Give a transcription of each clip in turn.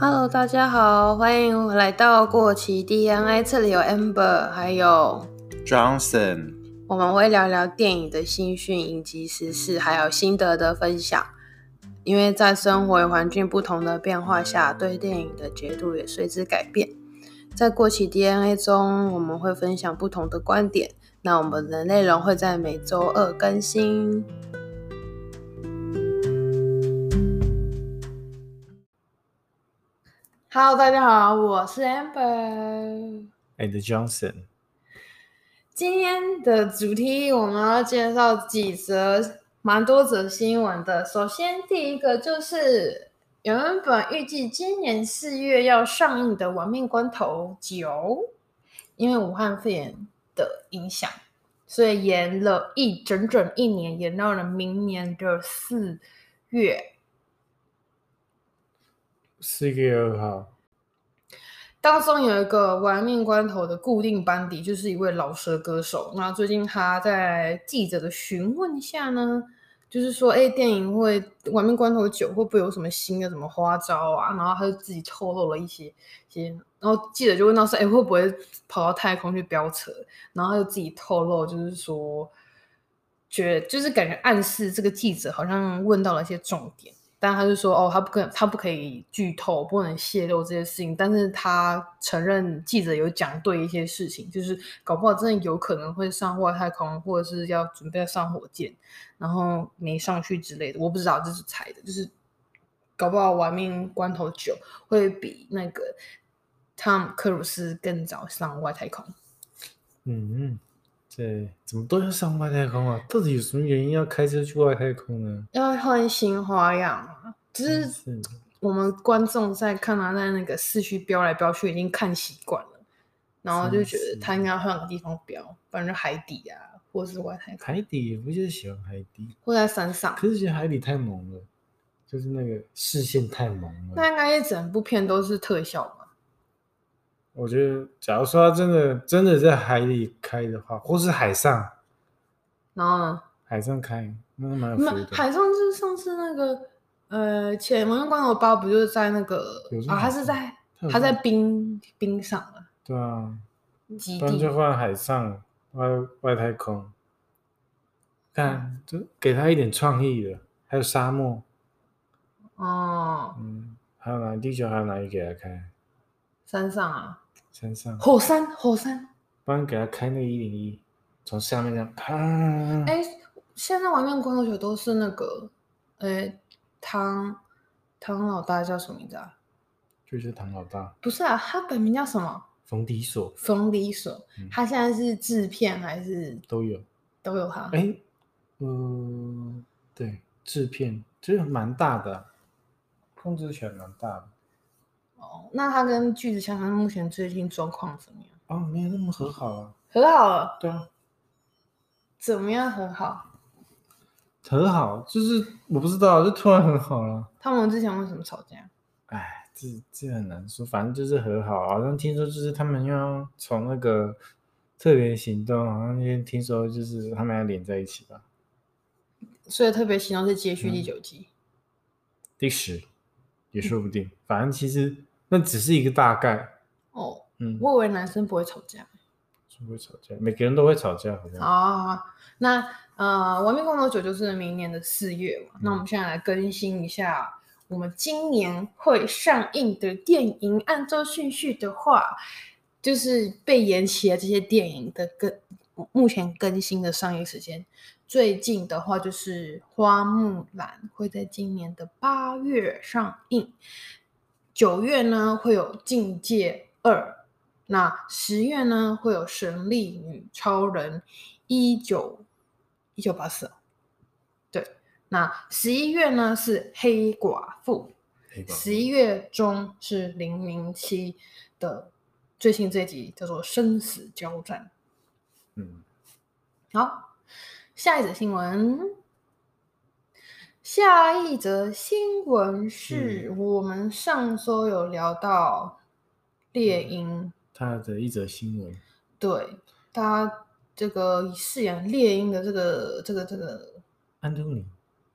Hello，大家好，欢迎来到过期 DNA，这里有 Amber，还有 Johnson，我们会聊聊电影的新讯、影集时事，还有心得的分享。因为在生活环境不同的变化下，对电影的解读也随之改变。在过期 DNA 中，我们会分享不同的观点。那我们的内容会在每周二更新。Hello，大家好，我是 Amber，and Johnson。今天的主题我们要介绍几则，蛮多则新闻的。首先，第一个就是原本预计今年四月要上映的《亡命关头九》，因为武汉肺炎的影响，所以延了一整整一年，延到了明年的四月。四月二号，当中有一个玩命关头的固定班底，就是一位饶舌歌手。那最近他在记者的询问下呢，就是说，哎，电影会玩命关头九会不会有什么新的什么花招啊？然后他就自己透露了一些些，然后记者就问到说，哎，会不会跑到太空去飙车？然后他就自己透露，就是说，觉得就是感觉暗示这个记者好像问到了一些重点。但他就说：“哦，他不可，他不可以剧透，不能泄露这些事情。但是他承认记者有讲对一些事情，就是搞不好真的有可能会上外太空，或者是要准备上火箭，然后没上去之类的。我不知道，这是猜的。就是搞不好玩命关头九会比那个汤姆克鲁斯更早上外太空。嗯嗯。”对，怎么都要上外太空啊？到底有什么原因要开车去外太空呢？要换新花样啊！只是我们观众在看他在那个市区飙来飙去，已经看习惯了，然后就觉得他应该换个地方飙，反正海底啊，或者是外太空。海底不就是喜欢海底？或在山上？可是觉得海底太萌了，就是那个视线太萌了。那应该一整部片都是特效吧？我觉得，假如说他真的真的在海里开的话，或是海上，然后呢？海上开，那蛮有。海上就是上次那个，呃，前《玩命关头八》不就是在那个啊？他是在他在冰冰上了。对啊，基地。就换海上外外太空，看就给他一点创意的，还有沙漠。哦。嗯，还有哪地球还有哪里给他开？山上啊。山上火山，火山，不然给他开那个一零一，从下面这样看。哎，现在玩面光头球都是那个，哎，唐唐老大叫什么名字啊？就是唐老大。不是啊，他本名叫什么？冯迪索。冯迪索，他现在是制片还是都有？都有他。哎，嗯，对，制片其实蛮大的，控制权蛮大的。哦，那他跟巨子强森目前最近状况怎么样？哦，没有那么和好啊。和好了？对啊。怎么样和好？和好就是我不知道，就突然和好了。他们之前为什么吵架？哎，这这很难说，反正就是和好。好像听说就是他们要从那个特别行动，好像听听说就是他们要连在一起吧。所以特别行动是接续第九集。嗯、第十也说不定，嗯、反正其实。那只是一个大概哦，嗯，我以为男生不会吵架，不会吵架，每个人都会吵架，好像。啊，那呃，玩命关头九就是明年的四月嘛，嗯、那我们现在来更新一下我们今年会上映的电影，按照顺序的话，就是被延期的这些电影的更目前更新的上映时间，最近的话就是《花木兰》会在今年的八月上映。九月呢会有《境界二》，那十月呢会有《神力女超人》一九一九八四，对，那十一月呢是黑寡妇，十一月中是零零七的最新这集叫做《生死交战》。嗯，好，下一则新闻。下一则新闻是我们上周有聊到猎鹰，他的一则新闻。对，他这个饰演猎鹰的这个这个这个安东尼。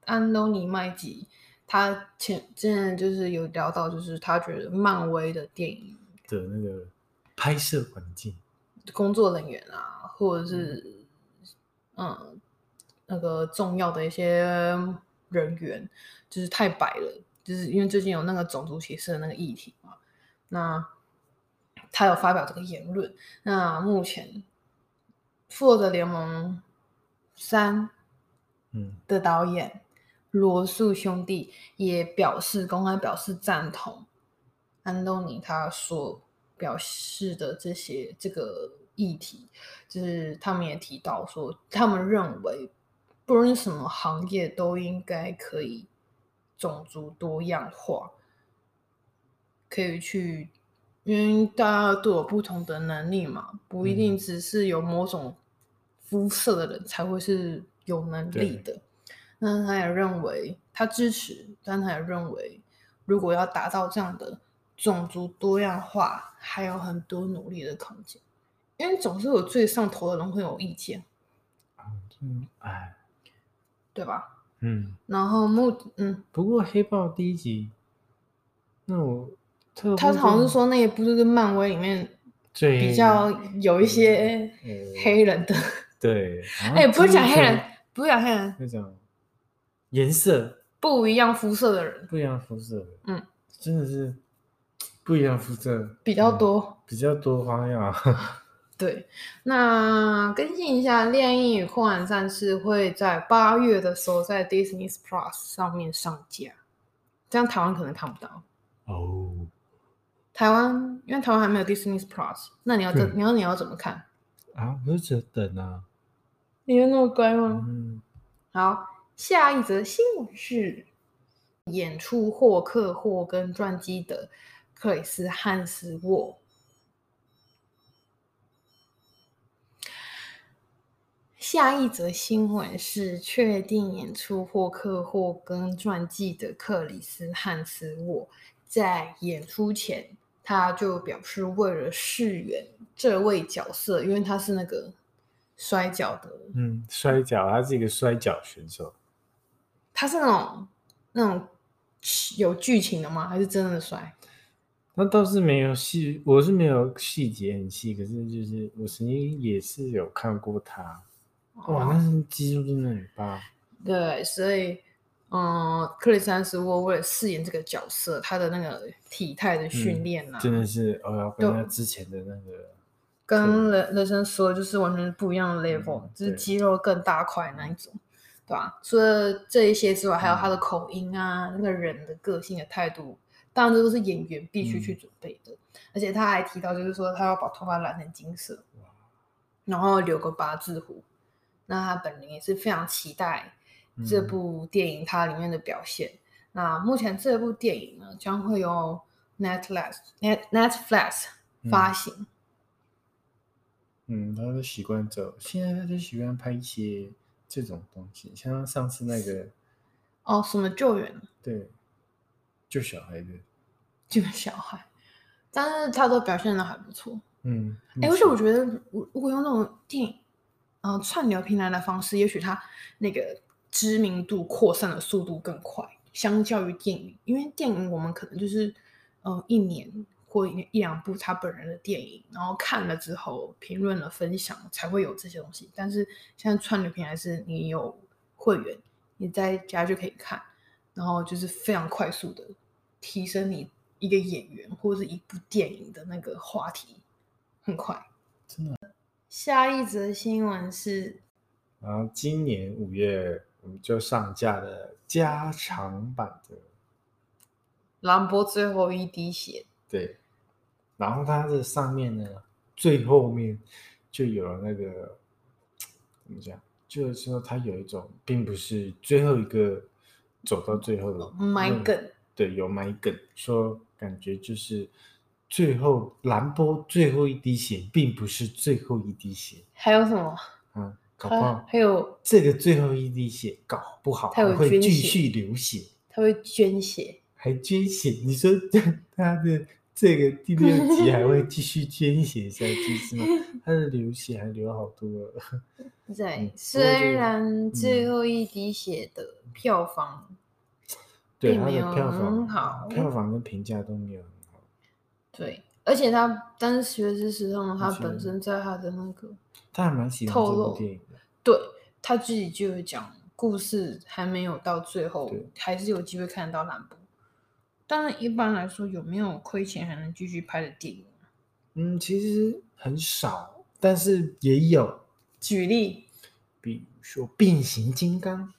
安东尼麦吉，他前之前就是有聊到，就是他觉得漫威的电影的那个拍摄环境、工作人员啊，或者是嗯，嗯那个重要的一些人员，就是太白了，就是因为最近有那个种族歧视的那个议题嘛。那他有发表这个言论。那目前《复仇者联盟三》嗯的导演。嗯罗素兄弟也表示公开表示赞同安东尼他所表示的这些这个议题，就是他们也提到说，他们认为不论什么行业都应该可以种族多样化，可以去，因为大家都有不同的能力嘛，不一定只是有某种肤色的人才会是有能力的。那他也认为他支持，但他也认为，如果要达到这样的种族多样化，还有很多努力的空间，因为总是有最上头的人会有意见。嗯，哎，对吧？嗯。然后目嗯，不过黑豹第一集，那我他好像是说那一部就是漫威里面最比较有一些黑人的，对，哎，不是讲黑人，不是讲黑人，是讲。颜色不一样肤色的人，不一样肤色，嗯，真的是不一样肤色比较多，嗯、比较多花样。对，那更新一下，《猎鹰与酷寒战士》会在八月的时候在 Disney Plus 上面上架，这样台湾可能看不到哦。台湾因为台湾还没有 Disney Plus，那你要怎、嗯、你要你要怎么看啊？我是只等啊？你有那么乖吗？嗯，好。下一则新闻是演出霍克霍根传记的克里斯汉斯沃。下一则新闻是确定演出霍克霍根传记的克里斯汉斯沃，在演出前他就表示，为了饰演这位角色，因为他是那个摔跤的，嗯，摔跤，他是一个摔跤选手。他是那种那种有剧情的吗？还是真的摔？那倒是没有细，我是没有细节很细，可是就是我曾经也是有看过他。哦、哇，那是肌肉真的很棒。对，所以嗯，克里斯安斯沃为了饰演这个角色，他的那个体态的训练啊、嗯，真的是哦，跟他之前的那个跟人人生说，就是完全不一样的 level，、嗯、就是肌肉更大块那一种。对吧？除了这一些之外，还有他的口音啊，嗯、那个人的个性的态度，当然这都是演员必须去准备的。嗯、而且他还提到，就是说他要把头发染成金色，然后留个八字胡。那他本人也是非常期待这部电影它里面的表现。嗯、那目前这部电影呢，将会由 Netflix Net Netflix 发行。嗯，他都习惯走，现在他就喜欢拍一些。这种东西，像上次那个哦，什么救援？对，救小孩的，救小孩，但是他都表现的还不错。嗯，哎，而且我觉得，如如果用那种电影，嗯、串流平台的方式，也许它那个知名度扩散的速度更快，相较于电影，因为电影我们可能就是，嗯、一年。或一两部他本人的电影，然后看了之后评论了分享，才会有这些东西。但是现在串流平台是你有会员，你在家就可以看，然后就是非常快速的提升你一个演员或者是一部电影的那个话题，很快。真的。下一则新闻是，然后今年五月我们就上架了加长版的《兰博最后一滴血》。对。然后它的上面呢，最后面就有了那个怎么讲？就是说它有一种，并不是最后一个走到最后的埋梗，对，有埋梗，说感觉就是最后蓝波最后一滴血，并不是最后一滴血。还有什么？嗯，搞不好还有这个最后一滴血，搞不好还会继续流血，他会捐血，还捐血？你说他的？这个第六集还会继续捐血下去是吗？他的流血还流好多了。对，虽然最后一滴血的票房，对它的票房很好。票房跟评价都没有。对，而且他，当时学之时候呢，他本身在他的那个，他还蛮喜欢这部电影的。对他自己就有讲，故事还没有到最后对，还是有机会看得到蓝波。当然，一般来说，有没有亏钱还能继续拍的电影？嗯，其实很少，但是也有。举例，比如说变形金刚，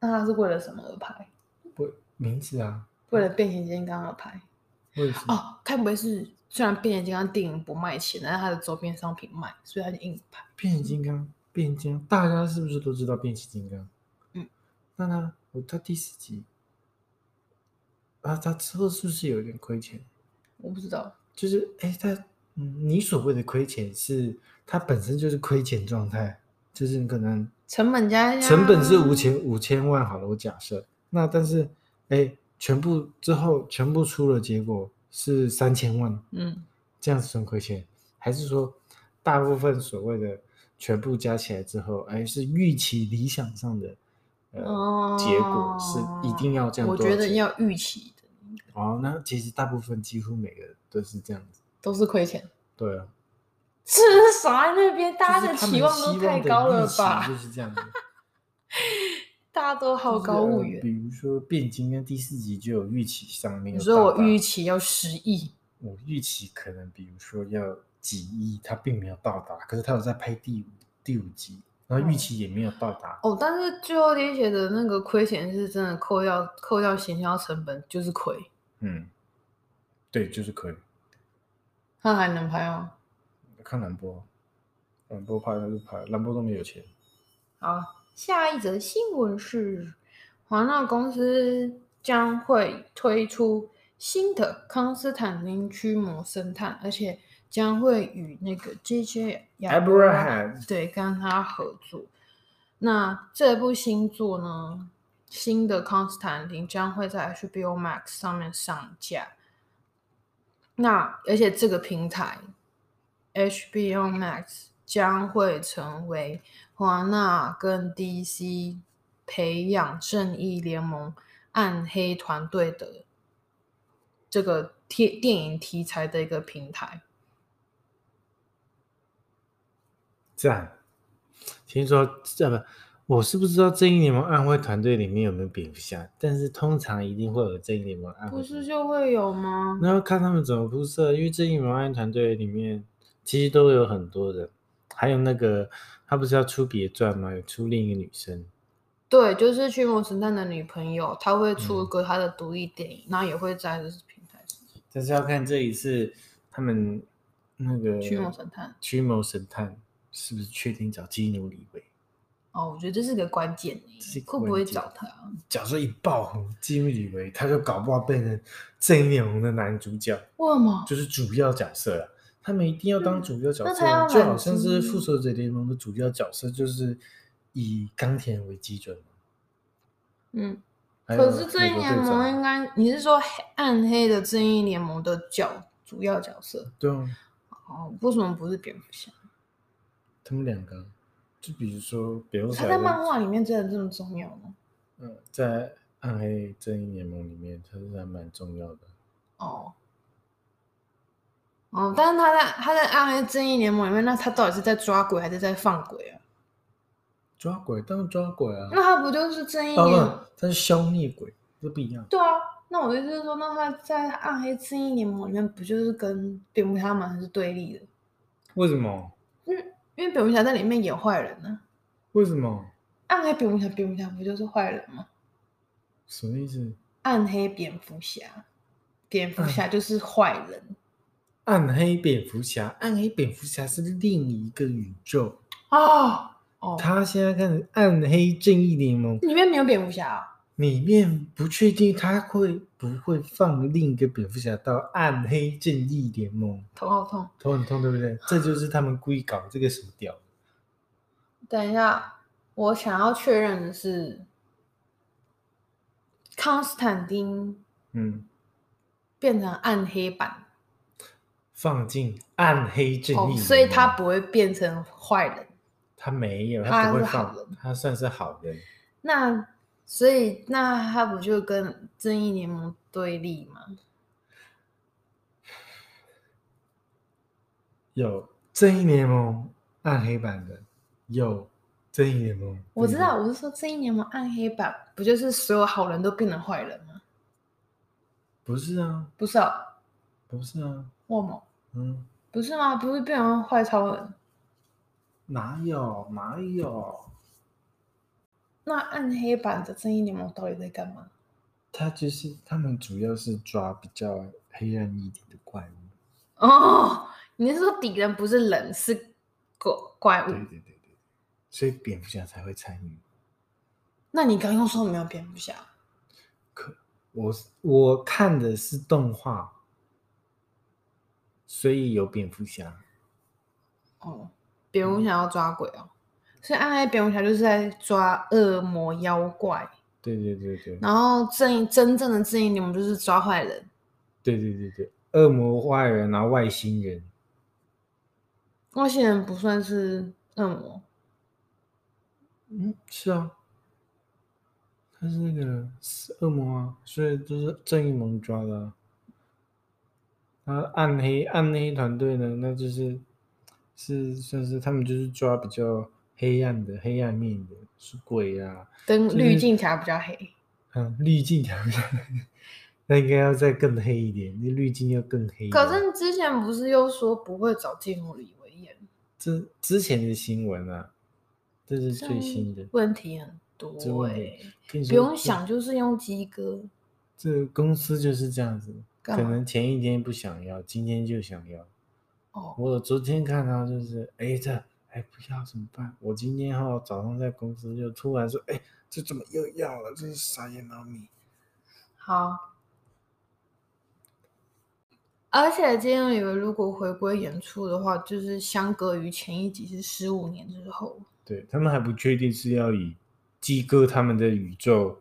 那他是为了什么而拍？不，名字啊，为了变形金刚而拍。哦，该不会是虽然变形金刚电影不卖钱，但是它的周边商品卖，所以它就硬拍。变形金刚，变形金刚，大家是不是都知道变形金刚？嗯，那他，我到第四集，啊，他之后是不是有点亏钱？我不知道，就是，哎，他，嗯，你所谓的亏钱是，它本身就是亏钱状态，就是你可能成本加加，成本是五千五千万好了，我假设，那但是，哎，全部之后全部出了结果是三千万，嗯，这样子算亏钱，还是说大部分所谓的全部加起来之后，哎，是预期理想上的，呃，哦，结果是一定要这样？我觉得要预期的。哦，那其实大部分几乎每个都是这样子，都是亏钱。对啊，是傻在那边，大家的期望都太高了吧？就是这样子，大家都好高骛远。说变形金跟第四集就有预期上面，你说我预期要十亿，我预期可能比如说要几亿，它并没有到达，可是它有在拍第五第五集，然后预期也没有到达。哦，但是最后一写的那个亏钱是真的扣掉扣掉行销成本就是亏。嗯，对，就是亏。他还能拍吗？看蓝波，蓝波拍他就拍，蓝波都没有钱。好，下一则新闻是，华纳公司将会推出新的康斯坦丁驱魔神探，而且将会与那个 J.J. Abrams 对跟他合作。那这部新作呢，新的康斯坦丁将会在 HBO Max 上面上架。那而且这个平台 HBO Max 将会成为华纳跟 DC 培养正义联盟暗黑团队的这个贴电影题材的一个平台。赞，听说这不。我是不知道正义联盟暗黑团队里面有没有蝙蝠侠，但是通常一定会有正义联盟暗黑。不是就会有吗？那要看他们怎么铺设，因为正义联盟暗黑团队里面其实都有很多人，还有那个他不是要出别传吗？有出另一个女生。对，就是驱魔神探的女朋友，她会出一个她的独立电影，然后、嗯、也会在这平台上。但是要看这一次他们那个驱魔神探，驱魔神探是不是确定找基努李维？哦，我觉得这是个关键，会不会找他？假设一爆红，基努李维他就搞不好变成正义联盟的男主角。为什么？就是主要角色了，他们一定要当主要角色，嗯、就好像是复仇者联盟的主要角色，就是以钢铁人为基准。嗯，可是正义联盟应该你是说暗黑的正义联盟的角主要角色？对啊。哦，为什么不是蝙蝠侠？他们两个。就比如说，比如他在漫画里面真的这么重要吗？嗯，在暗黑正义联盟里面，他是还蛮重要的。哦，哦，但是他在他在暗黑正义联盟里面，那他到底是在抓鬼还是在放鬼啊？抓鬼当然抓鬼啊。那他不就是正义他是消灭鬼，这不一样。对啊，那我的意思是说，那他在暗黑正义联盟里面，不就是跟蝙蝠侠们是对立的？为什么？嗯。因为蝙蝠侠在里面演坏人呢、啊？为什么？暗黑蝙蝠侠，蝙蝠侠不就是坏人吗？什么意思？暗黑蝙蝠侠，蝙蝠侠就是坏人。暗黑蝙蝠侠，暗黑蝙蝠侠是另一个宇宙哦哦。他现在看暗黑正义联盟里面没有蝙蝠侠啊。里面不确定他会不会放另一个蝙蝠侠到暗黑正义联盟，头好痛，头很痛，对不对？这就是他们故意搞这个什么屌。等一下，我想要确认的是，康斯坦丁，嗯，变成暗黑版，放进暗黑正义、哦，所以他不会变成坏人。他没有，他不会放，人，他算是好人。那。所以那他不就跟正义联盟对立吗？有正义联盟暗黑版的，有正义联盟。我知道，我是说正义联盟暗黑版，不就是所有好人都变成坏人吗？不是啊，不是啊，不是啊，为什么？嗯，不是吗？不是变成坏超人？哪有哪有？那暗黑版的正义联盟到底在干嘛？他就是他们主要是抓比较黑暗一点的怪物。哦。你是说敌人不是人，是怪怪物？对对对对，所以蝙蝠侠才会参与。那你刚刚说没有蝙蝠侠？可我我看的是动画，所以有蝙蝠侠。哦，蝙蝠侠要抓鬼哦，所以暗黑蝙蝠侠就是在抓恶魔妖怪。对对对对。然后正义真正的正义联盟就是抓坏人。对对对对，恶魔坏人，然后外星人。外星人不算是恶魔，嗯，是啊，他是那个是恶魔啊，所以就是正义盟抓的啊。啊，暗黑暗黑团队呢，那就是是算是他们就是抓比较黑暗的黑暗面的，是鬼啊，灯滤镜条比较黑。嗯，滤镜条比较黑。那应该要再更黑一点，那滤镜要更黑。可是之前不是又说不会找基努李维？这之前的新闻啊，这是最新的。问题很多哎、欸，不用想，就是用鸡哥。这公司就是这样子，可能前一天不想要，今天就想要。哦，我昨天看到就是，哎，这哎不要怎么办？我今天哈早上在公司就突然说，哎，这怎么又要了？这是傻眼猫咪。好。而且今天以为如果回归演出的话，就是相隔于前一集是十五年之后。对，他们还不确定是要以鸡哥他们的宇宙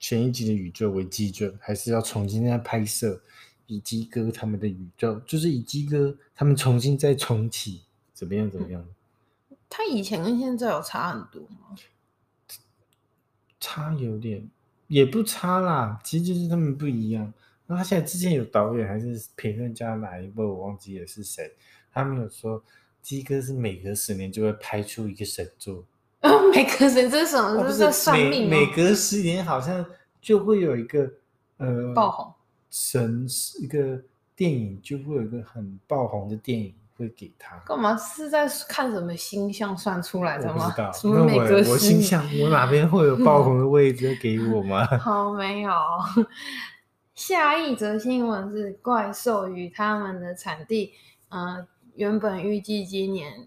前一集的宇宙为基准，还是要重新再拍摄以鸡哥他们的宇宙，就是以鸡哥他们重新再重启，怎么样怎么样？嗯，他以前跟现在有差很多吗？差有点，也不差啦，其实就是他们不一样。那他现在之前有导演还是评论家哪一部我忘记了是谁？他们有说鸡哥是每隔十年就会拍出一个神作。哦，每隔十年这是什么？这是在算命每隔十年好像就会有一个呃爆红神一个电影就会有一个很爆红的电影会给他。干嘛是在看什么星象算出来的吗？什么每隔十年？我星象我哪边会有爆红的位置给我吗？好，没有。下一则新闻是怪兽与他们的产地，呃，原本预计今年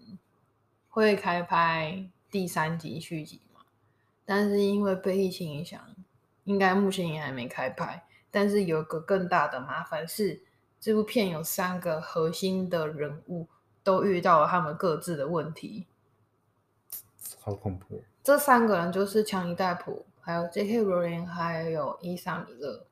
会开拍第三集续集嘛，但是因为被疫情影响，应该目前也还没开拍。但是有一个更大的麻烦是，这部片有三个核心的人物都遇到了他们各自的问题，好恐怖。这三个人就是强尼戴普，还有 J.K. 罗琳，还有伊莎米勒。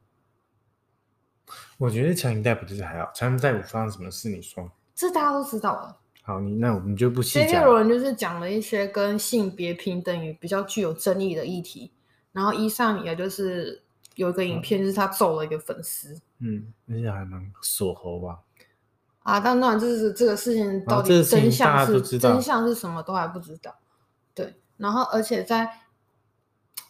我觉得强尼戴普就是还好，强尼戴普发生什么事？你说，这大家都知道了。好，你那我们就不细讲。杰克罗琳就是讲了一些跟性别平等与比较具有争议的议题，然后伊莎米勒就是有一个影片，就是他揍了一个粉丝。嗯，那些还蛮锁喉吧？啊，但当然，这是这个事情到底真相是真相是什么都还不知道。对，然后而且在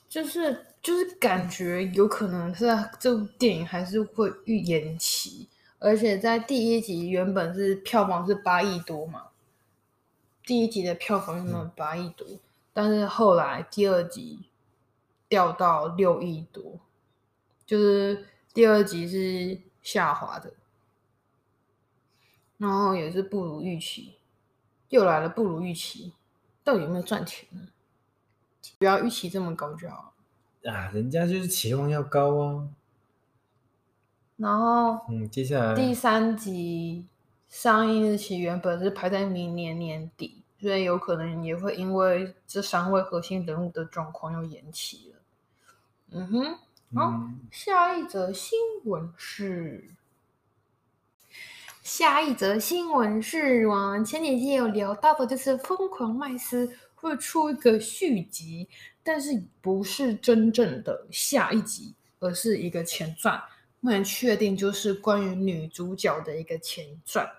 就是。就是感觉有可能是这部电影还是会预延期，而且在第一集原本是票房是八亿多嘛，第一集的票房原本八亿多，嗯，但是后来第二集掉到六亿多，就是第二集是下滑的，然后也是不如预期，又来了不如预期，到底有没有赚钱呢？不要预期这么高就好。啊，人家就是期望要高哦。然后，嗯，接下来第三集上映日期原本是排在明年年底，所以有可能也会因为这三位核心人物的状况又延期了。嗯哼，好，嗯，下一则新闻是，下一则新闻是我们前几天有聊到的，就是疯狂麦斯会出一个续集，但是不是真正的下一集，而是一个前传。目前确定就是关于女主角的一个前传，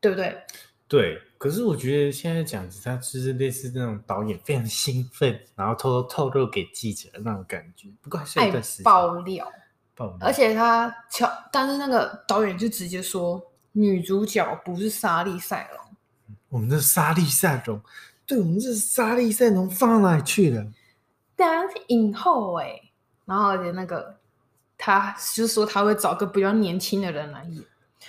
对不对？对。可是我觉得现在讲的，他就是类似那种导演非常兴奋，然后偷偷透露给记者的那种感觉。不过还是爱爆料，爆料。而且他巧，但是那个导演就直接说，女主角不是莎莉赛隆。我们的莎莉赛隆，对，我们这莎莉赛隆放到哪里去了？对啊，影后哎，然后而且那个他就是说他会找个比较年轻的人来演。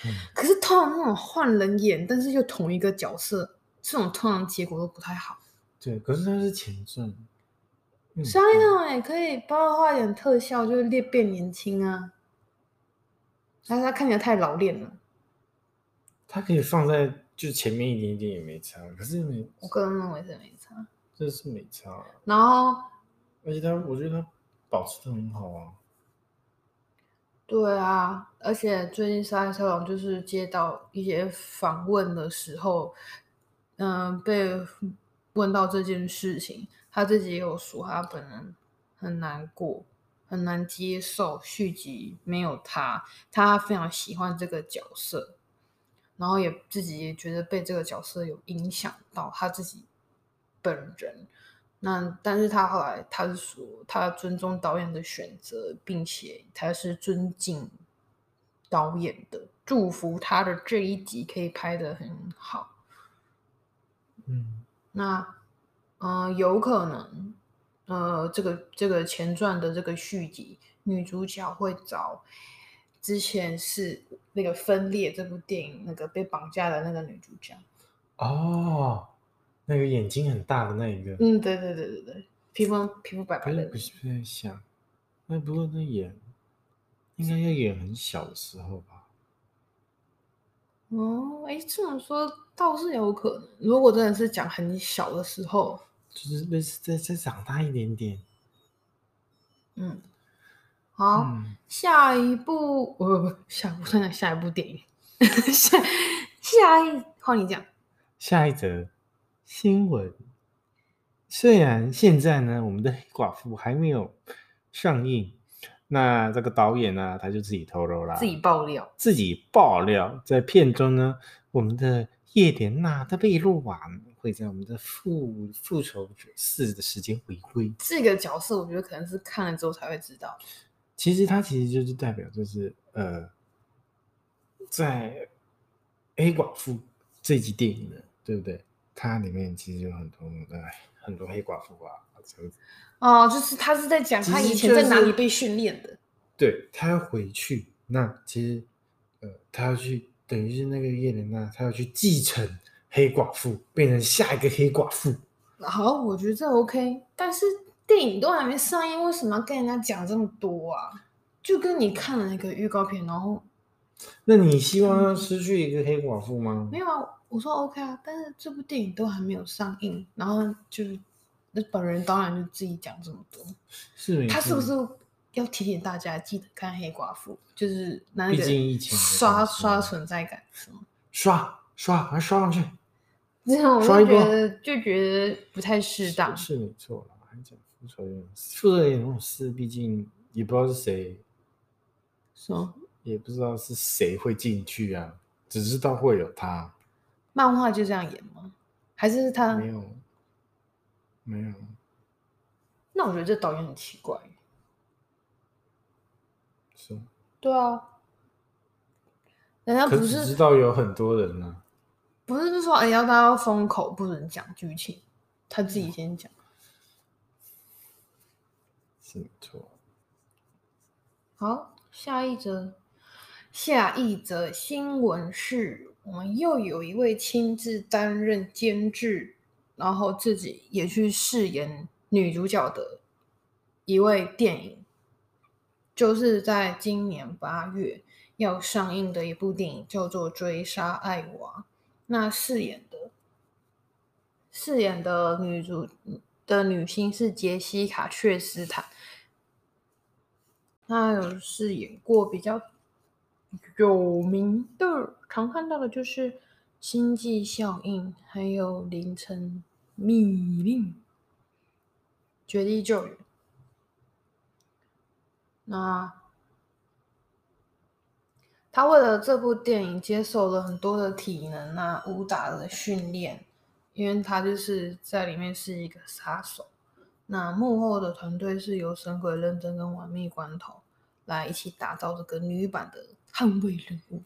嗯、可是通常那种换人演，但是又同一个角色，这种通常结果都不太好。对，可是他是前传，莎莉那种也可以帮他画点特效，就是变变年轻啊。但是他看起来太老练了。他可以放在就前面一点点也没差，可是没，我个人认为是没差，这是没差、啊。然后，而且他，我觉得他保持得很好啊。对啊，而且最近莎莉赛隆就是接到一些访问的时候，嗯、被问到这件事情，他自己也有说，他本人很难过，很难接受续集没有他，他非常喜欢这个角色，然后也自己也觉得被这个角色有影响到他自己本人。那但是他后来他是说，他尊重导演的选择，并且他是尊敬导演的，祝福他的这一集可以拍得很好。嗯，那呃有可能呃这个这个前传的这个续集，女主角会找之前是那个分裂这部电影那个被绑架的那个女主角。哦。那个眼睛很大的那一个，嗯，对对对对对，皮肤皮肤白白的，不是不是像，那不过那演，应该要演很小的时候吧？哦，哎，这么说倒是有可能。如果真的是讲很小的时候，就是类似再再长大一点点。嗯，好，嗯、下一部，不不不，下一部算下一部电影，下下一换你讲，下一则。新闻，虽然现在呢，我们的黑寡妇还没有上映，那这个导演呢，他就自己透露啦，自己爆料，自己爆料，在片中呢，我们的叶莲娜的贝洛瓦会在我们的复复仇者四的时间回归。这个角色，我觉得可能是看了之后才会知道。其实他其实就是代表，就是呃，在黑寡妇这集电影的，对不对？它里面其实有很多哎，很多黑寡妇啊，这样子。哦，就是他是在讲他以前在哪里被训练的。对，他要回去，那其实呃，他要去，等于是那个叶莲娜，他要去继承黑寡妇，变成下一个黑寡妇。好，我觉得这 OK，但是电影都还没上映，为什么要跟人家讲这么多啊？就跟你看了那个预告片，然后，那你希望失去一个黑寡妇吗？没有啊。我说 OK 啊，但是这部电影都还没有上映，然后就是那本人当然就自己讲这么多，是他是不是要提醒大家记得看黑寡妇？就是那个刷刷存在感是吗？刷刷还刷上去，这样我就觉得就觉得不太适当。是，是没错了，还讲复仇者复仇者联盟四，毕竟也不知道是谁，是吗？也不知道是谁会进去啊，只知道会有他。漫画就这样演吗？还是他没有？没有。那我觉得这导演很奇怪。是。对啊。人家不是知道有很多人呢、啊。不是，就说哎，要大家封口，不准讲剧情，他自己先讲。是没错。好，下一则，下一则新闻是。我们又有一位亲自担任监制，然后自己也去饰演女主角的一位电影，就是在今年八月要上映的一部电影，叫做《追杀爱娃》。那饰演的饰演的女主的女星是杰西卡·却斯坦，她有饰演过比较。有名的常看到的就是《星际效应》，还有《凌晨密令，绝地救援。那他为了这部电影接受了很多的体能啊、武打的训练，因为他就是在里面是一个杀手。那幕后的团队是由神鬼认真跟玩命关头来一起打造这个女版的捍卫任务。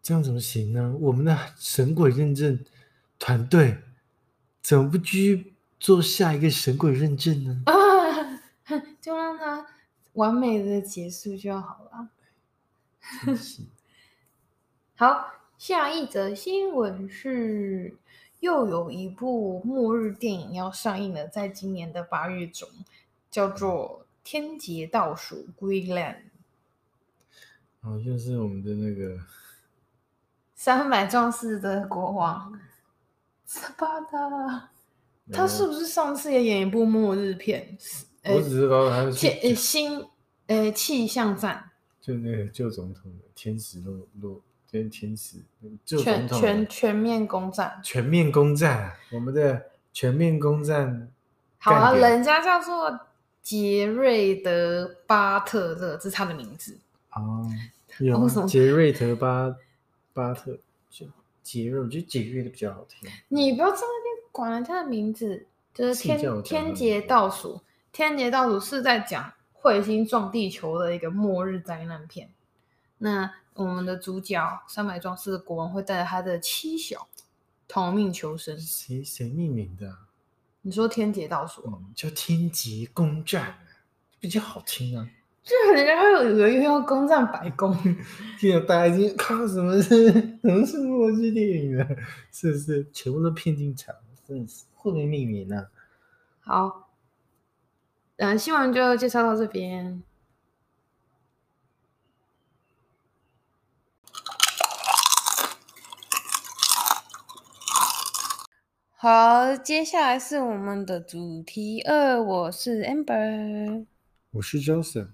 这样怎么行呢？我们的神鬼认证团队怎么不继续做下一个神鬼认证呢？啊，就让它完美的结束就好了。好，下一则新闻是又有一部末日电影要上映了，在今年的八月中，叫做《天劫倒数》（Greenland）。哦，就是我们的那个。三百壮士的国王，斯巴达，他是不是上次也演一部末日片？我只知道他是气呃新呃气象站，就那个旧总统的天使落落跟天使旧总统全全全面攻占，全面攻占，我们的全面攻占。好啊，人家叫做杰瑞德巴特勒，这是他的名字哦，有杰瑞德巴。巴特就杰瑞，我觉得杰瑞的比较好听。你不要在那边管人家的名字，就是天天劫倒数。天劫倒数是在讲彗星撞地球的一个末日灾难片。那我们的主角三百壮士的国王会带着他的妻小逃命求生。谁谁命名的？你说天劫倒数，嗯，叫天劫攻占，比较好听啊。就人家会有以为要攻占白宫，现在大家已经靠什么是什么是末日电影了？是不是全部都骗进场？真的是会被命名啊！好，嗯，新闻就介绍到这边。好，接下来是我们的主题二，我是 Amber，我是 Johnson。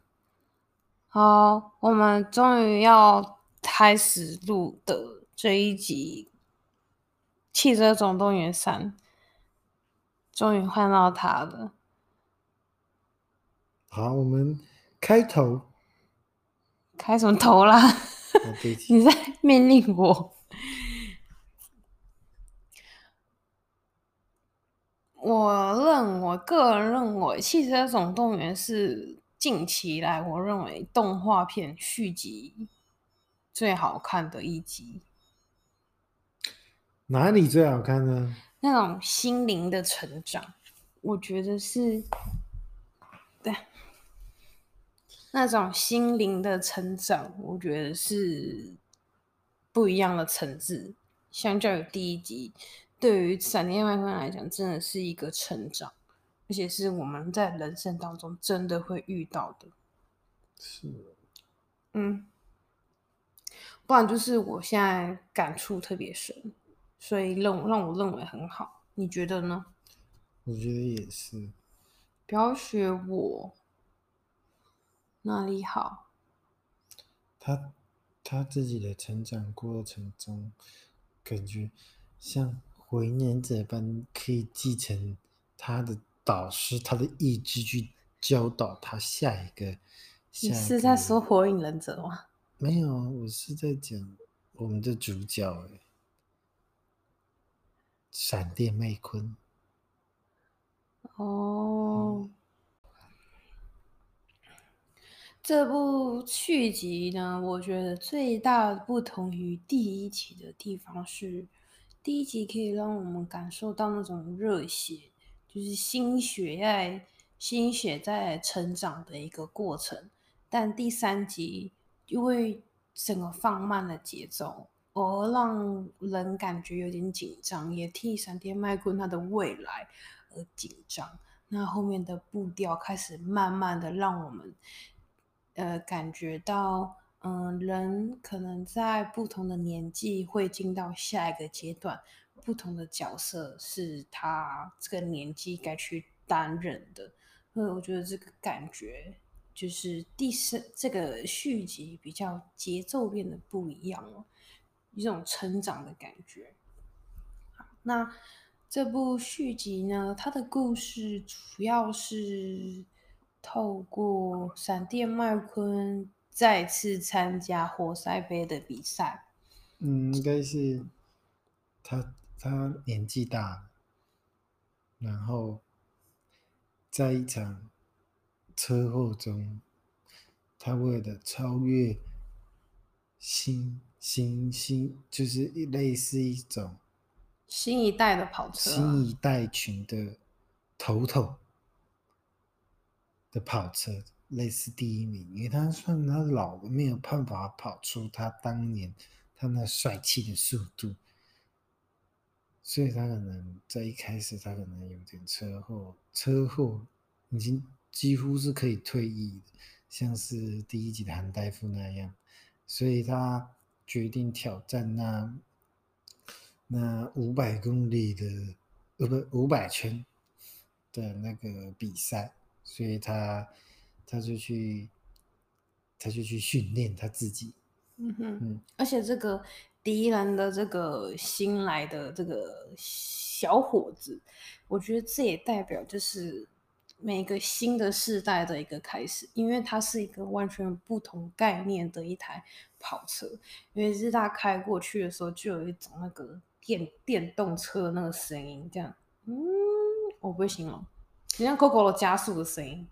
好，我们终于要开始录的这一集《汽车总动员三》，终于换到他了。好，我们开头。开什么头啦？你在命令我。我认为，个人认为，《汽车总动员》是。近期来，我认为动画片续集最好看的一集。哪里最好看呢？那种心灵的成长，我觉得是，对，那种心灵的成长，我觉得是不一样的层次。相较于第一集，对于闪电麦昆来讲，真的是一个成长。而且是我们在人生当中真的会遇到的，是，嗯，不然就是我现在感触特别深，所以让让我认为很好。你觉得呢？我觉得也是。不要学我，哪里好？他他自己的成长过程中，感觉像火影忍者般可以继承他的。导师他的意志去教导他下一个。你是在说火影忍者吗？没有，我是在讲我们的主角哎，闪电麦昆。哦，嗯、这部续集呢，我觉得最大的不同于第一集的地方是，第一集可以让我们感受到那种热血。就是心血在心血在成长的一个过程，但第三集因为整个放慢了节奏，而让人感觉有点紧张，也替闪电麦昆他的未来而紧张。那后面的步调开始慢慢的让我们，呃，感觉到，嗯、人可能在不同的年纪会进到下一个阶段。不同的角色是他这个年纪该去担任的，所以我觉得这个感觉就是第四这个续集比较节奏变得不一样了，一种成长的感觉。那这部续集呢，它的故事主要是透过闪电麦昆再次参加活塞杯的比赛。嗯，应该是他他年纪大了，然后在一场车祸中，他为了超越新新新，就是类似一种新一代的跑车，新一代群的头头的跑车，类似第一名，因为他算他老了，没有办法跑出他当年。他那帅气的速度，所以他可能在一开始，他可能有点车祸，车祸已经几乎是可以退役的，像是第一集的韩大夫那样，所以他决定挑战那那五百公里的呃不五百圈的那个比赛，所以他他就去他就去训练他自己。嗯哼，而且这个敌人的这个新来的这个小伙子，我觉得这也代表就是每个新的世代的一个开始，因为它是一个完全不同概念的一台跑车，因为日大开过去的时候就有一种那个电电动车的那个声音，这样，嗯，我不会形容，就像 Coco 的加速的声音，嗯嗯嗯，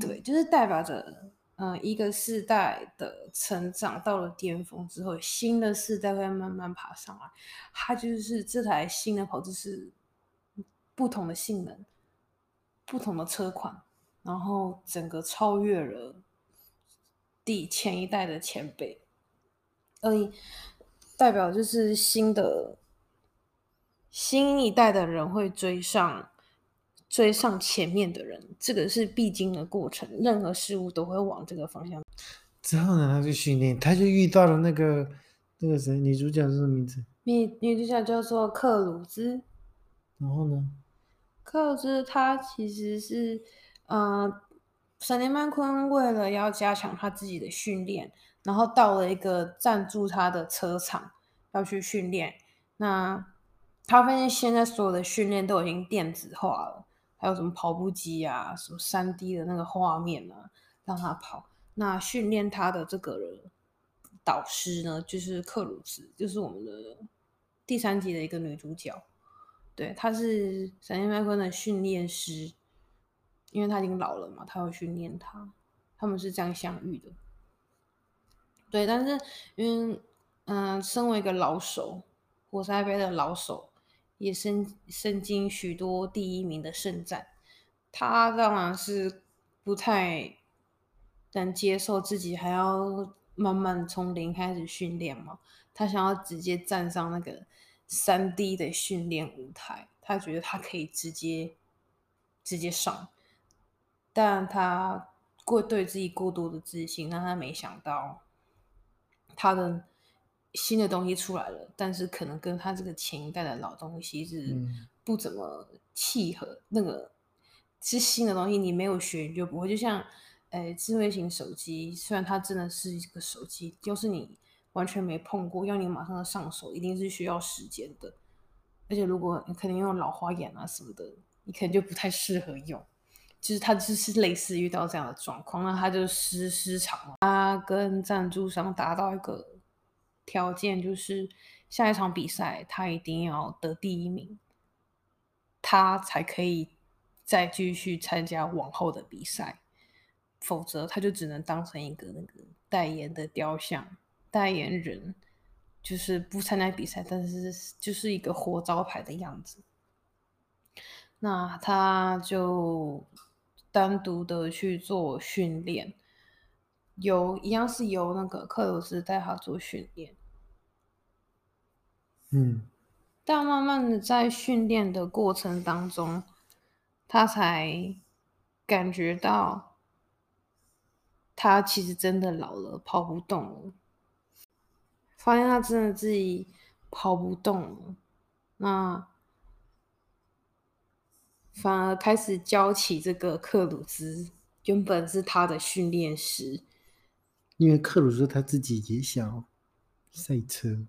对，就是代表着。嗯，一个世代的成长到了巅峰之后，新的世代会慢慢爬上来。它就是这台新的跑车是不同的性能、不同的车款，然后整个超越了第前一代的前辈，而代表就是新的新一代的人会追上。追上前面的人，这个是必经的过程。任何事物都会往这个方向。之后呢，他就训练，他就遇到了那个那个谁，女主角是什么名字？女女主角叫做克鲁兹。然后呢？克鲁兹他其实是，呃，闪电麦昆为了要加强他自己的训练，然后到了一个赞助他的车厂要去训练。那他发现现在所有的训练都已经电子化了。还有什么跑步机啊，什么三 D 的那个画面啊，让他跑。那训练他的这个导师呢，就是克鲁兹，就是我们的第三集的一个女主角。对，她是闪电麦昆的训练师，因为他已经老了嘛，他会训练他。他们是这样相遇的。对，但是因为嗯、身为一个老手，活塞杯的老手。也身身经许多第一名的圣战，他当然是不太能接受自己还要慢慢从零开始训练嘛。他想要直接站上那个三 D 的训练舞台，他觉得他可以直接直接上，但他过对自己过多的自信，让他没想到他的。新的东西出来了，但是可能跟他这个前一代的老东西是不怎么契合。嗯、那个是新的东西，你没有学你就不会。就像，诶，智慧型手机，虽然它真的是一个手机，就是你完全没碰过，要你马上上手，一定是需要时间的。而且如果你可能用老花眼啊什么的，你可能就不太适合用。就是他就是类似遇到这样的状况，那他就失失常了。他跟赞助商达到一个。条件就是下一场比赛他一定要得第一名，他才可以再继续参加往后的比赛，否则他就只能当成一个那个代言的雕像、代言人，就是不参加比赛，但是就是一个活招牌的样子。那他就单独的去做训练。有一样是由那个克鲁斯带他做训练，嗯，但慢慢的在训练的过程当中，他才感觉到他其实真的老了，跑不动了，发现他真的自己跑不动了，那反而开始教起这个克鲁兹，原本是他的训练师。因为克鲁兹他自己也想赛车，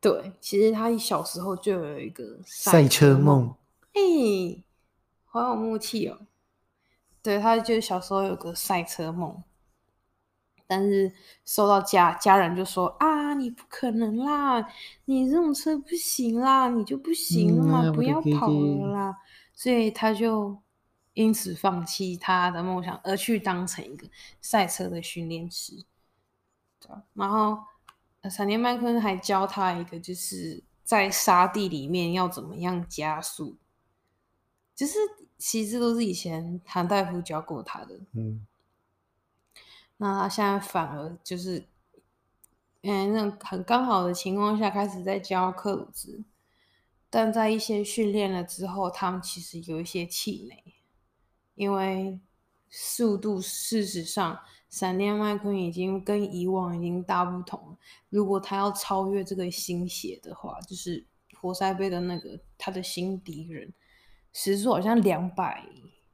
对，其实他小时候就有一个赛车梦。哎、欸，好有默契哦。对，他就小时候有个赛车梦，但是受到家家人就说啊，你不可能啦，你这种车不行啦，你就不行了嘛，嗯、不要跑了啦。所以他就因此放弃他的梦想，而去当成一个赛车的训练师。然后，闪电麦昆还教他一个，就是在沙地里面要怎么样加速。就是其实都是以前韩大夫教过他的。嗯。那他现在反而就是，嗯，那种很刚好的情况下开始在教克鲁兹，但在一些训练了之后，他们其实有一些气馁，因为速度事实上。闪电麦昆已经跟以往已经大不同了。如果他要超越这个新血的话，就是活塞杯的那个他的新敌人，时速好像两百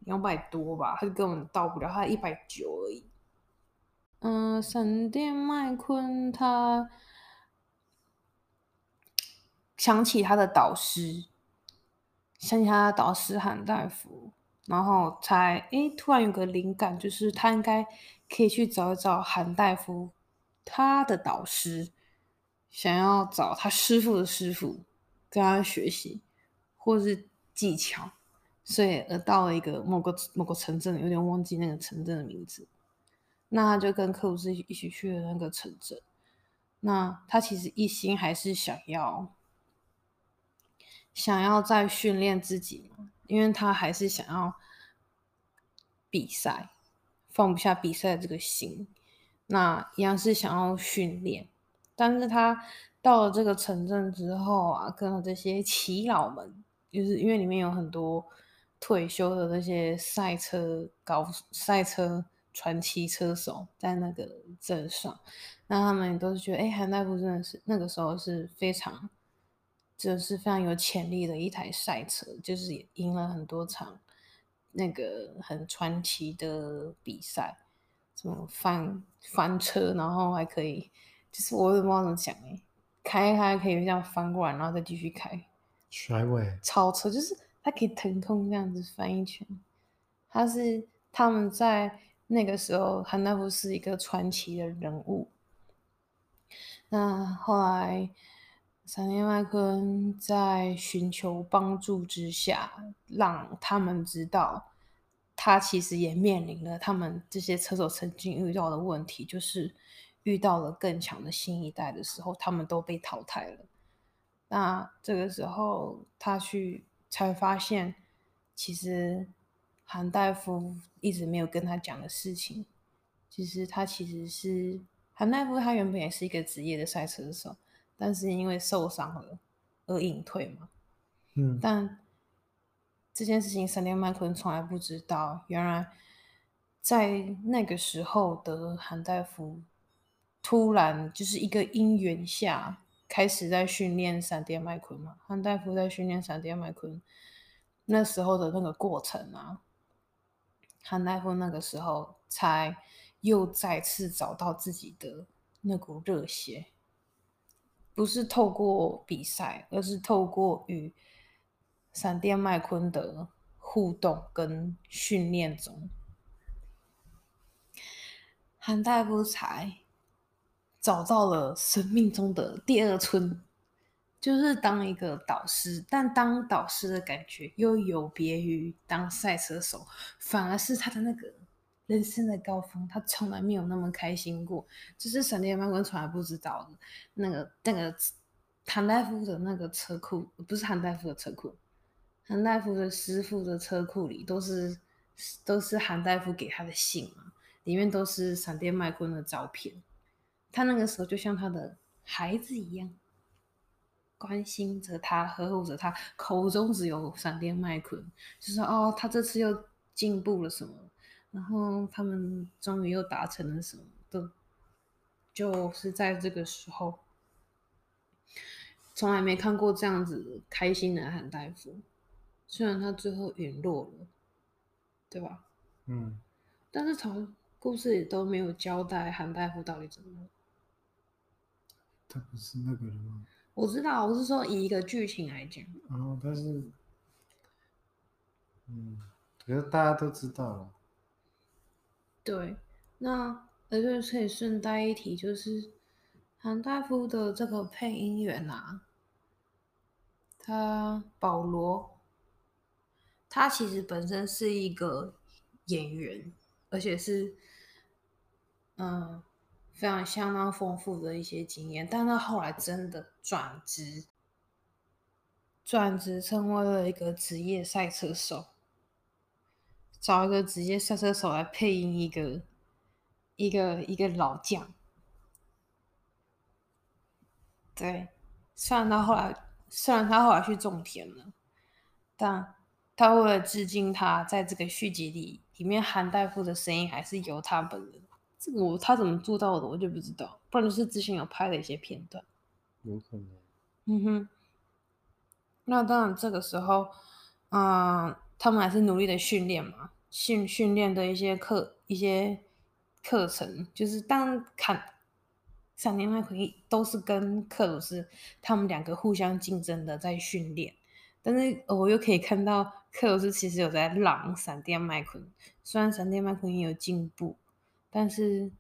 两百多吧，他就根本到不了，他一百九而已。嗯，闪电麦昆他想起他的导师，想起他的导师韩大夫，然后才诶突然有个灵感，就是他应该。可以去找一找韩大夫，他的导师想要找他师傅的师傅跟他学习，或是技巧，所以而到了一个某个某个城镇，有点忘记那个城镇的名字。那他就跟克鲁兹一起去了那个城镇。那他其实一心还是想要想要再训练自己嘛，因为他还是想要比赛。放不下比赛这个心，那一样是想要训练，但是他到了这个城镇之后啊，跟了这些骑佬们，就是因为里面有很多退休的那些赛车高赛车传奇车手在那个镇上，那他们也都是觉得，哎，韩大夫真的是那个时候是非常，就是非常有潜力的一台赛车，就是赢了很多场。那个很传奇的比赛，什么翻翻车，然后还可以，就是我也不知道怎么讲哎，开开可以这样翻过来，然后再继续开，甩尾，超车，就是它可以腾空这样子翻一圈。他是他们在那个时候，韩大夫是一个传奇的人物。那后来。闪电麦昆在寻求帮助之下，让他们知道，他其实也面临了他们这些车手曾经遇到的问题，就是遇到了更强的新一代的时候，他们都被淘汰了。那这个时候，他去才发现，其实韩大夫一直没有跟他讲的事情，其实他其实是韩大夫，他原本也是一个职业的赛车手。但是因为受伤了而隐退嘛，嗯，但这件事情闪电麦昆从来不知道，原来在那个时候的韩大夫突然就是一个因缘下开始在训练闪电麦昆嘛，韩大夫在训练闪电麦昆那时候的那个过程啊，韩大夫那个时候才又再次找到自己的那股热血。不是透过比赛，而是透过与闪电麦昆的互动跟训练中，韩大夫才找到了生命中的第二春，就是当一个导师。但当导师的感觉又有别于当赛车手，反而是他的那个。人生的高峰，他从来没有那么开心过。只是闪电麦昆从来不知道的，那个那个韩大夫的那个车库，不是韩大夫的车库，韩大夫的师傅的车库里都是都是韩大夫给他的信嘛，里面都是闪电麦昆的照片。他那个时候就像他的孩子一样，关心着他，呵护着他，口中只有闪电麦昆，就说哦，他这次又进步了什么。然后他们终于又达成了什么？的就是在这个时候，从来没看过这样子开心的韩大夫。虽然他最后陨落了，对吧？嗯。但是从故事里都没有交代韩大夫到底怎么了。他不是那个人吗？我知道，我是说以一个剧情来讲。哦，但是，嗯，可是大家都知道了。对，那而且可以顺带一提，就是韩大夫的这个配音员啊，他保罗，他其实本身是一个演员，而且是，嗯。非常相当丰富的一些经验，但他后来真的转职，转职成为了一个职业赛车手，找一个直接赛车手来配音一个一个一个老将。对，虽然他后来虽然他后来去种田了，但他为了致敬他，在这个续集里里面，韩大夫的声音还是由他本人。这个我他怎么做到的，我就不知道。不然就是之前有拍的一些片段，有可能。嗯哼。那当然，这个时候，嗯、呃，他们还是努力的训练嘛，训训练的一些课、一些课程，就是当看闪电麦奎都是跟克鲁斯他们两个互相竞争的在训练，但是我又可以看到克鲁斯其实有在让闪电麦奎，虽然闪电麦奎因有进步。但是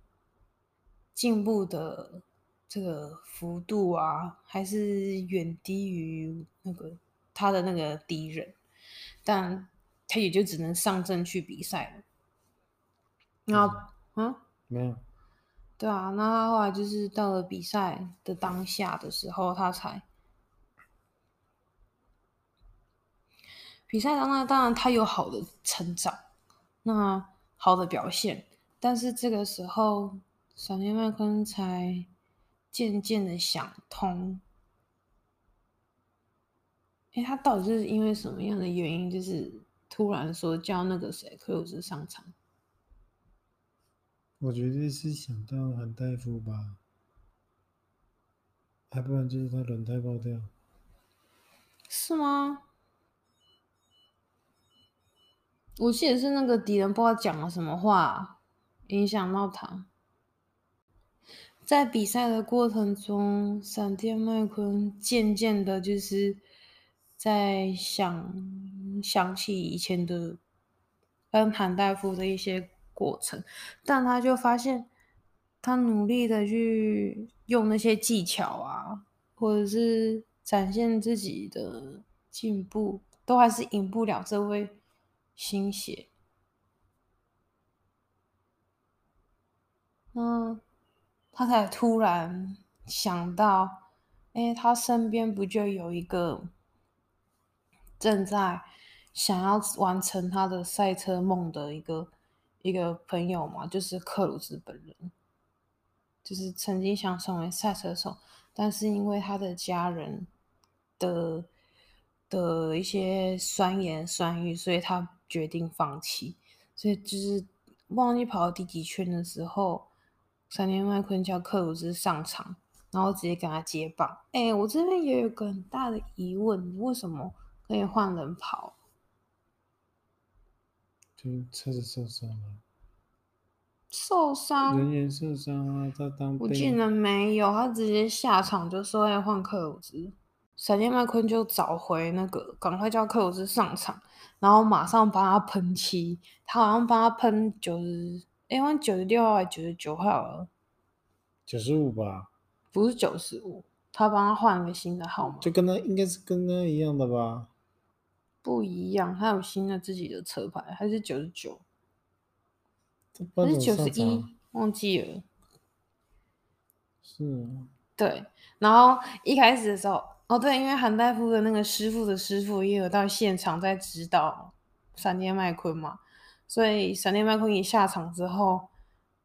进步的这个幅度啊，还是远低于那个他的那个敌人，但他也就只能上阵去比赛了。然后，嗯，嗯没有，对啊，那他后来就是到了比赛的当下的时候，他才比赛当中，当然他有好的成长，那好的表现。但是这个时候，闪电麦昆才渐渐的想通，哎，他到底是因为什么样的原因，就是突然说叫那个谁克鲁兹上场？我觉得是想到韩大夫吧，还不然就是他轮胎爆掉。是吗？我记得是那个敌人不知道讲了什么话。影响到他，在比赛的过程中，闪电麦昆渐渐的，就是在想想起以前的跟韩大夫的一些过程，但他就发现，他努力的去用那些技巧啊，或者是展现自己的进步，都还是赢不了这位新血。嗯，他才突然想到，哎，他身边不就有一个正在想要完成他的赛车梦的一个一个朋友嘛？就是克鲁兹本人，就是曾经想成为赛车手，但是因为他的家人的的一些酸言酸语，所以他决定放弃。所以就是忘记跑到第几圈的时候。闪电麦昆叫克鲁兹上场，然后直接跟他接棒。哎、我这边也有个很大的疑问，为什么可以换人跑？就车子受伤了。受伤？人员受伤啊！他当我竟然没有，他直接下场就说要换克鲁兹。闪电麦昆就找回那个，赶快叫克鲁兹上场，然后马上帮他喷漆。他好像帮他喷九十。哎，换九十六号还是九十九号了？九十五吧。不是九十五，他帮他换了个新的号码。就跟他应该是跟他一样的吧？不一样，他有新的自己的车牌，还是九十九？还是九十一？忘记了。是啊。对，然后一开始的时候，哦对，因为韩大夫的那个师傅的师傅也有到现场在指导闪电麦昆嘛。所以闪电麦昆一下场之后，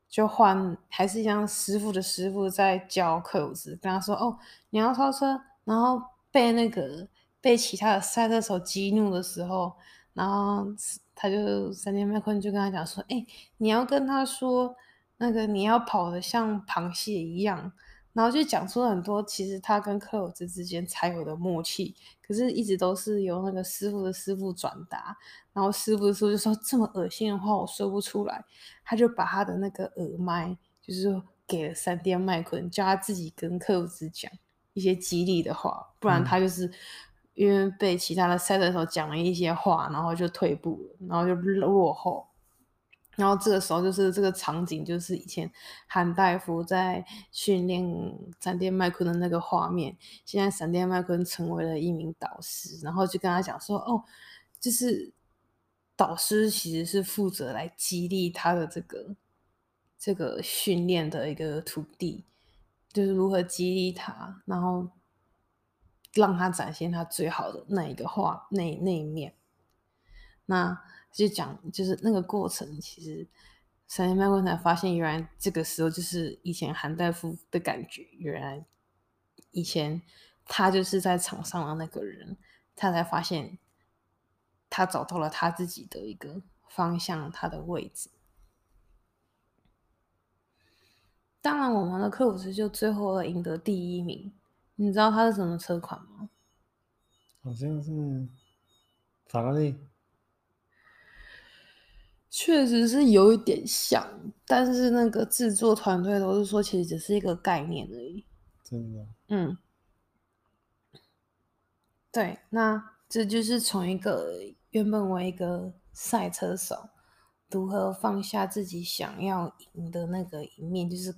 就换还是一样师傅的师傅在教克鲁兹，跟他说：“哦，你要超车。”然后被那个被其他的赛车手激怒的时候，然后他就闪电麦昆就跟他讲说：“哎，你要跟他说，那个你要跑的像螃蟹一样。”然后就讲出了很多，其实他跟克鲁兹之间才有的默契，可是一直都是由那个师傅的师傅转达。然后师傅的师傅就说：“这么恶心的话，我说不出来。”他就把他的那个耳麦，就是说给了闪电麦昆，叫他自己跟克鲁兹讲，一些激励的话，不然他就是因为被其他的赛车手讲了一些话，然后就退步了，然后就落后。然后这个时候就是这个场景，就是以前韩大夫在训练闪电麦昆的那个画面。现在闪电麦昆成为了一名导师，然后就跟他讲说：“哦，就是导师其实是负责来激励他的这个这个训练的一个徒弟，就是如何激励他，然后让他展现他最好的那一个画那那一面。”那。就讲，就是那个过程，其实闪电麦昆才发现，原来这个时候就是以前韩大夫的感觉。原来以前他就是在场上的那个人，他才发现他找到了他自己的一个方向，他的位置。当然，我们的柯鲁兹就最后赢得第一名。你知道它是什么车款吗？好像是法拉利。确实是有一点像，但是那个制作团队都是说，其实只是一个概念而已。真的？嗯，对，那这就是从一个原本为一个赛车手，如何放下自己想要赢的那个一面，就是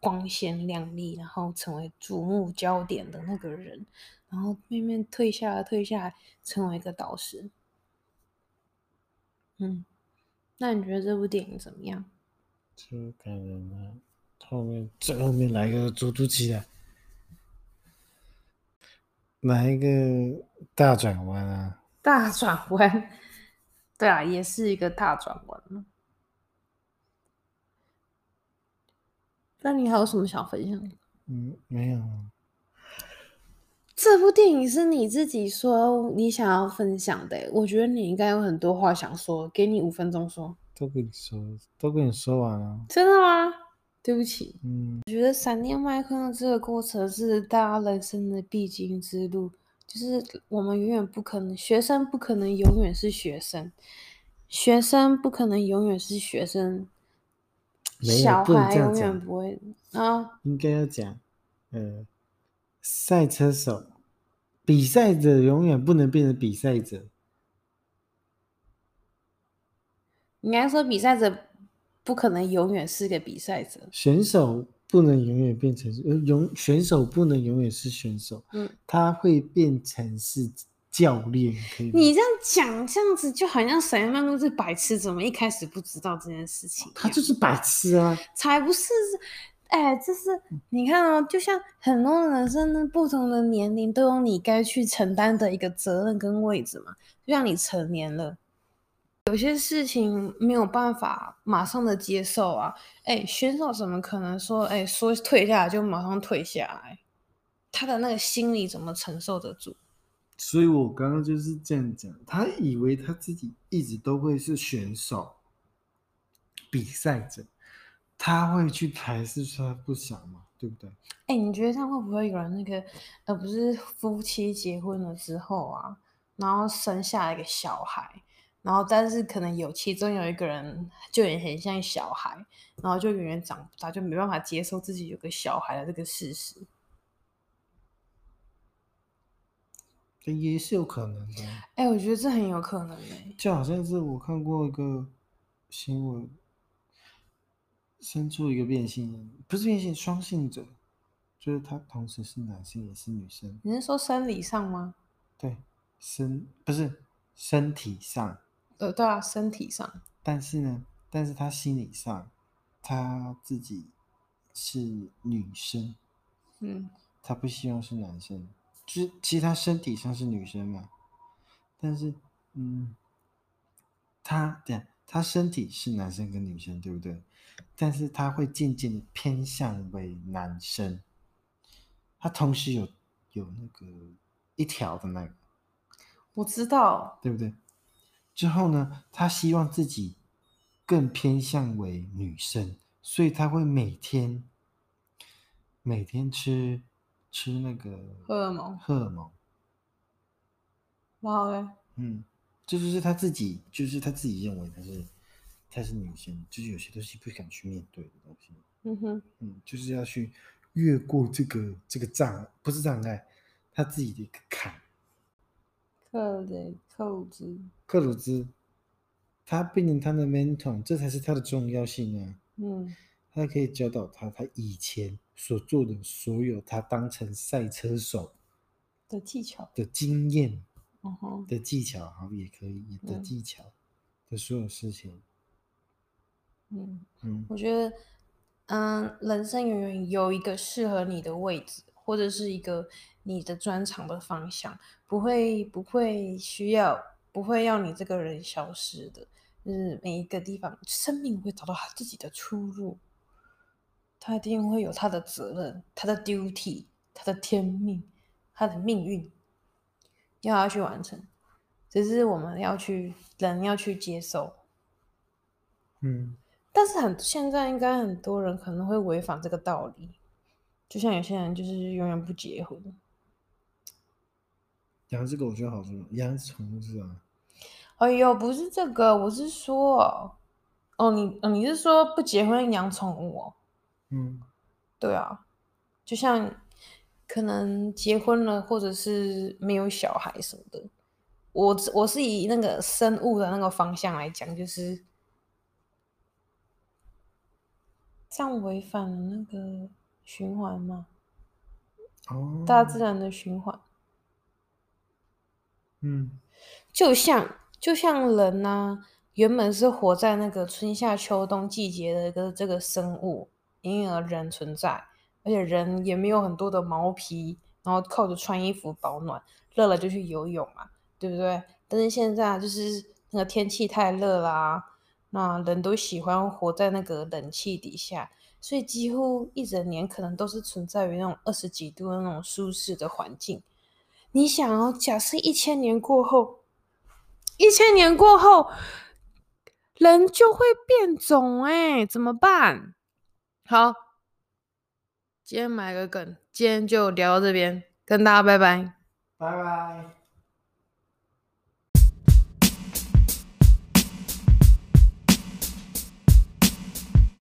光鲜亮丽，然后成为瞩目焦点的那个人，然后慢慢退下来，退下来，成为一个导师。嗯。那你觉得这部电影怎么样？就感人啊！后面最后面来个突突起来，来一个大转弯啊！大转弯，对啊，也是一个大转弯。那你还有什么想分享？嗯，没有。这部电影是你自己说你想要分享的，我觉得你应该有很多话想说，给你五分钟说。都跟你说，都跟你说完了。真的吗？对不起。嗯，我觉得闪电麦昆的这个过程是大家人生的必经之路，就是我们永远不可能，学生不可能永远是学生，学生不可能永远是学生，小孩永远不会啊。应该要讲，呃。赛车手，比赛者永远不能变成比赛者。应该说，比赛者不可能永远是个比赛者。选手不能永远变成呃，永选手不能永远是选手。嗯，他会变成是教练。你这样讲，这样子就好像闪电麦昆是白痴，怎么一开始不知道这件事情？他就是白痴啊！才不是。哎、欸，这是你看哦，就像很多人生的不同的年龄都有你该去承担的一个责任跟位置嘛。就像你成年了，有些事情没有办法马上的接受啊。哎、欸，选手怎么可能说，哎、欸，说退下来就马上退下来？他的那个心理怎么承受得住？所以我刚刚就是这样讲，他以为他自己一直都会是选手、比赛者。他会去排斥说他不想嘛，对不对？哎、你觉得他会不会有人那个，呃，不是夫妻结婚了之后啊，然后生下一个小孩，然后但是可能有其中有一个人就也很像小孩，然后就永远长不大，就没办法接受自己有个小孩的这个事实。也是有可能的。哎、欸，我觉得这很有可能哎。就好像是我看过一个新闻。生出一个变性人，不是变性，双性者，就是他同时是男性也是女生。你是说生理上吗？对，身不是身体上。呃，对啊，身体上。但是呢，但是他心理上，他自己是女生。嗯。他不希望是男生，就是其实他身体上是女生嘛，但是，嗯，他对，他身体是男生跟女生，对不对？但是他会渐渐的偏向为男生，他同时有有那个一条的那个，我知道，对不对？之后呢，他希望自己更偏向为女生，所以他会每天每天吃吃那个荷尔蒙，荷尔蒙。然后嘞，嗯，这就是他自己，就是他自己认为他是。她是女性，就是有些东西不敢去面对的东西。嗯哼，嗯，就是要去越过这个这个障，不是障碍，他自己的一个坎。克雷克鲁兹，克鲁兹，他变成他的 mentor，这才是他的重要性啊。嗯，他可以教导他，他以前所做的所有，他当成赛车手的技巧、的经验，的技巧，好也可以，的技巧的所有事情。嗯嗯，我觉得，嗯，人生永远有一个适合你的位置，或者是一个你的专长的方向，不会不会需要，不会要你这个人消失的。就是每一个地方，生命会找到他自己的出路，他一定会有他的责任、他的 duty、他的天命、他的命运，要他去完成。只是我们要去，人要去接受。嗯。但是很现在应该很多人可能会违反这个道理，就像有些人就是永远不结婚。养这个我觉得好说，养宠物是吧？哎呦，不是这个，我是说，哦，你，哦，你是说不结婚养宠物哦？嗯，对啊，就像可能结婚了，或者是没有小孩什么的，我我是以那个生物的那个方向来讲，就是。这样违反了那个循环嘛？哦，大自然的循环。嗯，就像就像人呐、啊，原本是活在那个春夏秋冬季节的一个这个生物，因而人存在，而且人也没有很多的毛皮，然后靠着穿衣服保暖，热了就去游泳嘛，对不对？但是现在就是那个天气太热啦。那人都喜欢活在那个冷气底下，所以几乎一整年可能都是存在于那种二十几度的那种舒适的环境。你想哦，假设一千年过后，一千年过后，人就会变种哎，怎么办？好，今天买个梗，今天就聊到这边，跟大家拜拜，拜拜。